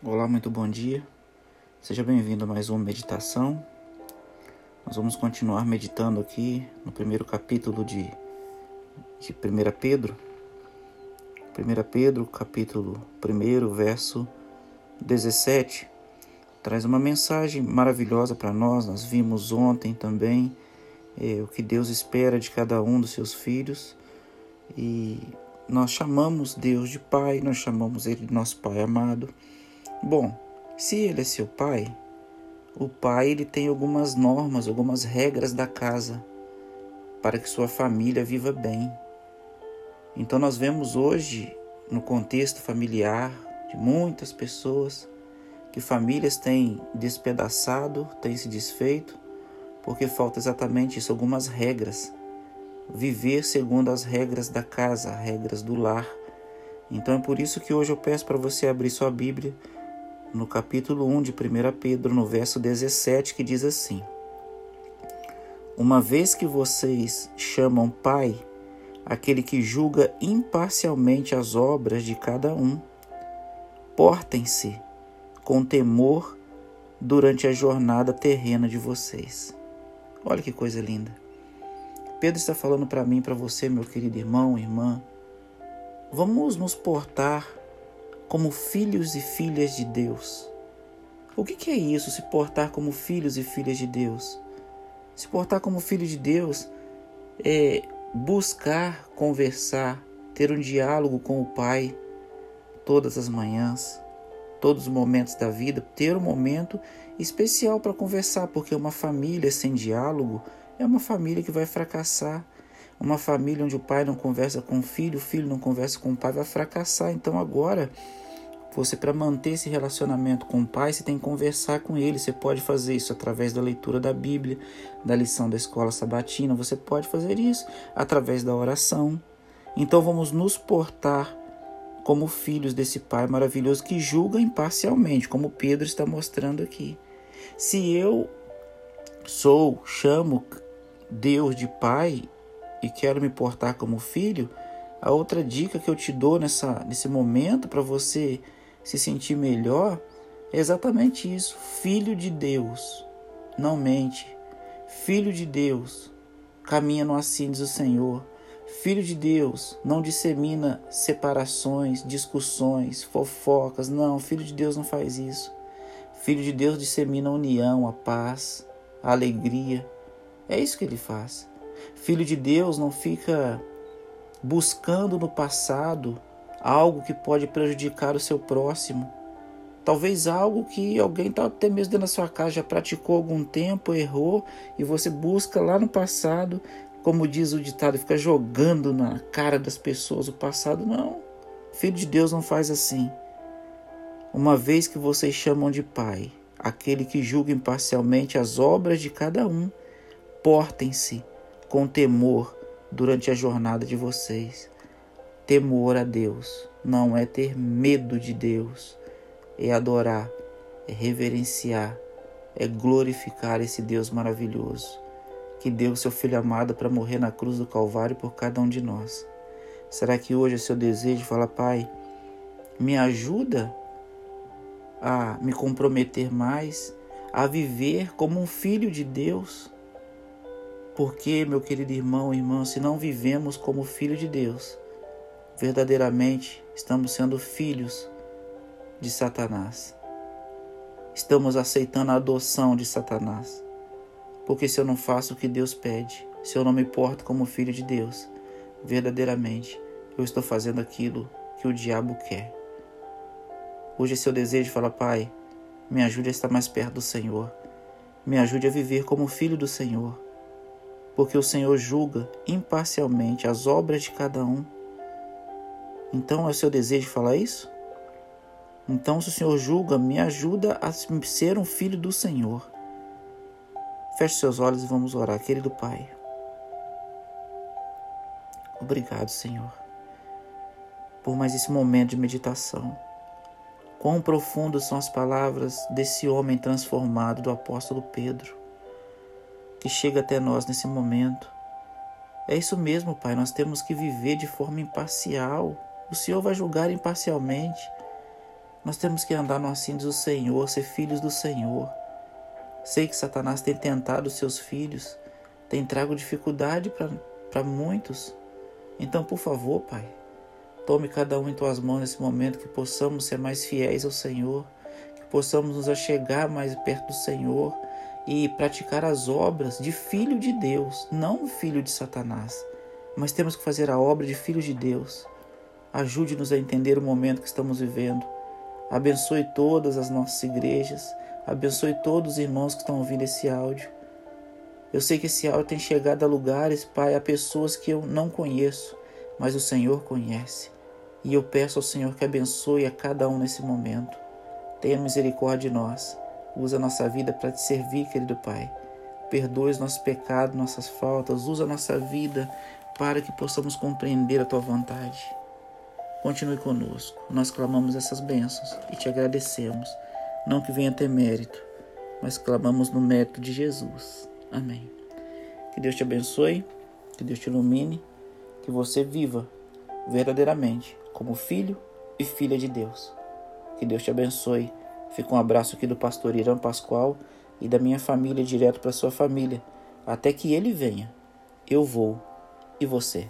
Olá, muito bom dia. Seja bem-vindo a mais uma meditação. Nós vamos continuar meditando aqui no primeiro capítulo de, de 1 Pedro. 1 Pedro, capítulo 1, verso 17, traz uma mensagem maravilhosa para nós. Nós vimos ontem também é, o que Deus espera de cada um dos seus filhos e nós chamamos Deus de Pai, nós chamamos Ele de nosso Pai amado. Bom, se Ele é seu Pai, o Pai ele tem algumas normas, algumas regras da casa para que sua família viva bem. Então nós vemos hoje, no contexto familiar de muitas pessoas, que famílias têm despedaçado, têm se desfeito, porque falta exatamente isso, algumas regras viver segundo as regras da casa, regras do lar. Então é por isso que hoje eu peço para você abrir sua Bíblia no capítulo 1 de 1 Pedro, no verso 17, que diz assim: Uma vez que vocês chamam Pai aquele que julga imparcialmente as obras de cada um, portem-se com temor durante a jornada terrena de vocês. Olha que coisa linda. Pedro está falando para mim, para você, meu querido irmão, irmã. Vamos nos portar como filhos e filhas de Deus. O que é isso, se portar como filhos e filhas de Deus? Se portar como filho de Deus é buscar conversar, ter um diálogo com o Pai todas as manhãs, todos os momentos da vida, ter um momento especial para conversar, porque uma família sem diálogo é uma família que vai fracassar. Uma família onde o pai não conversa com o filho, o filho não conversa com o pai, vai fracassar. Então agora, você para manter esse relacionamento com o pai, você tem que conversar com ele. Você pode fazer isso através da leitura da Bíblia, da lição da escola sabatina, você pode fazer isso através da oração. Então vamos nos portar como filhos desse Pai maravilhoso que julga imparcialmente, como Pedro está mostrando aqui. Se eu sou, chamo Deus de Pai e quero me portar como filho, a outra dica que eu te dou nessa, nesse momento para você se sentir melhor é exatamente isso. Filho de Deus, não mente. Filho de Deus, caminha no assim diz o Senhor. Filho de Deus, não dissemina separações, discussões, fofocas. Não, filho de Deus não faz isso. Filho de Deus dissemina a união, a paz, a alegria. É isso que ele faz. Filho de Deus não fica buscando no passado algo que pode prejudicar o seu próximo. Talvez algo que alguém está até mesmo dentro da sua casa já praticou algum tempo, errou, e você busca lá no passado, como diz o ditado, fica jogando na cara das pessoas o passado. Não. Filho de Deus não faz assim. Uma vez que vocês chamam de Pai, aquele que julga imparcialmente as obras de cada um, portem-se com temor durante a jornada de vocês. Temor a Deus não é ter medo de Deus, é adorar, é reverenciar, é glorificar esse Deus maravilhoso que deu seu Filho amado para morrer na cruz do Calvário por cada um de nós. Será que hoje é seu desejo falar, Pai, me ajuda a me comprometer mais, a viver como um filho de Deus? Porque, meu querido irmão e irmã, se não vivemos como filho de Deus, verdadeiramente estamos sendo filhos de Satanás. Estamos aceitando a adoção de Satanás. Porque se eu não faço o que Deus pede, se eu não me porto como filho de Deus, verdadeiramente eu estou fazendo aquilo que o diabo quer. Hoje é seu desejo fala, Pai, me ajude a estar mais perto do Senhor. Me ajude a viver como filho do Senhor porque o Senhor julga imparcialmente as obras de cada um. Então é o seu desejo falar isso? Então, se o Senhor julga, me ajuda a ser um filho do Senhor. Feche seus olhos e vamos orar, querido Pai. Obrigado, Senhor, por mais esse momento de meditação. Quão profundas são as palavras desse homem transformado do apóstolo Pedro que chega até nós nesse momento. É isso mesmo, Pai, nós temos que viver de forma imparcial. O Senhor vai julgar imparcialmente. Nós temos que andar no assim do Senhor, ser filhos do Senhor. Sei que Satanás tem tentado seus filhos, tem trago dificuldade para muitos. Então, por favor, Pai, tome cada um em tuas mãos nesse momento, que possamos ser mais fiéis ao Senhor, que possamos nos achegar mais perto do Senhor e praticar as obras de filho de Deus, não filho de Satanás. Mas temos que fazer a obra de filhos de Deus. Ajude-nos a entender o momento que estamos vivendo. Abençoe todas as nossas igrejas. Abençoe todos os irmãos que estão ouvindo esse áudio. Eu sei que esse áudio tem chegado a lugares, Pai, a pessoas que eu não conheço, mas o Senhor conhece. E eu peço ao Senhor que abençoe a cada um nesse momento. Tenha misericórdia de nós. Usa a nossa vida para te servir, querido Pai. Perdoe os nossos pecados, nossas faltas. Usa a nossa vida para que possamos compreender a tua vontade. Continue conosco. Nós clamamos essas bênçãos e te agradecemos. Não que venha ter mérito, mas clamamos no mérito de Jesus. Amém. Que Deus te abençoe, que Deus te ilumine, que você viva verdadeiramente como filho e filha de Deus. Que Deus te abençoe. Fica um abraço aqui do pastor Irã Pascoal e da minha família direto para sua família. Até que ele venha, eu vou e você.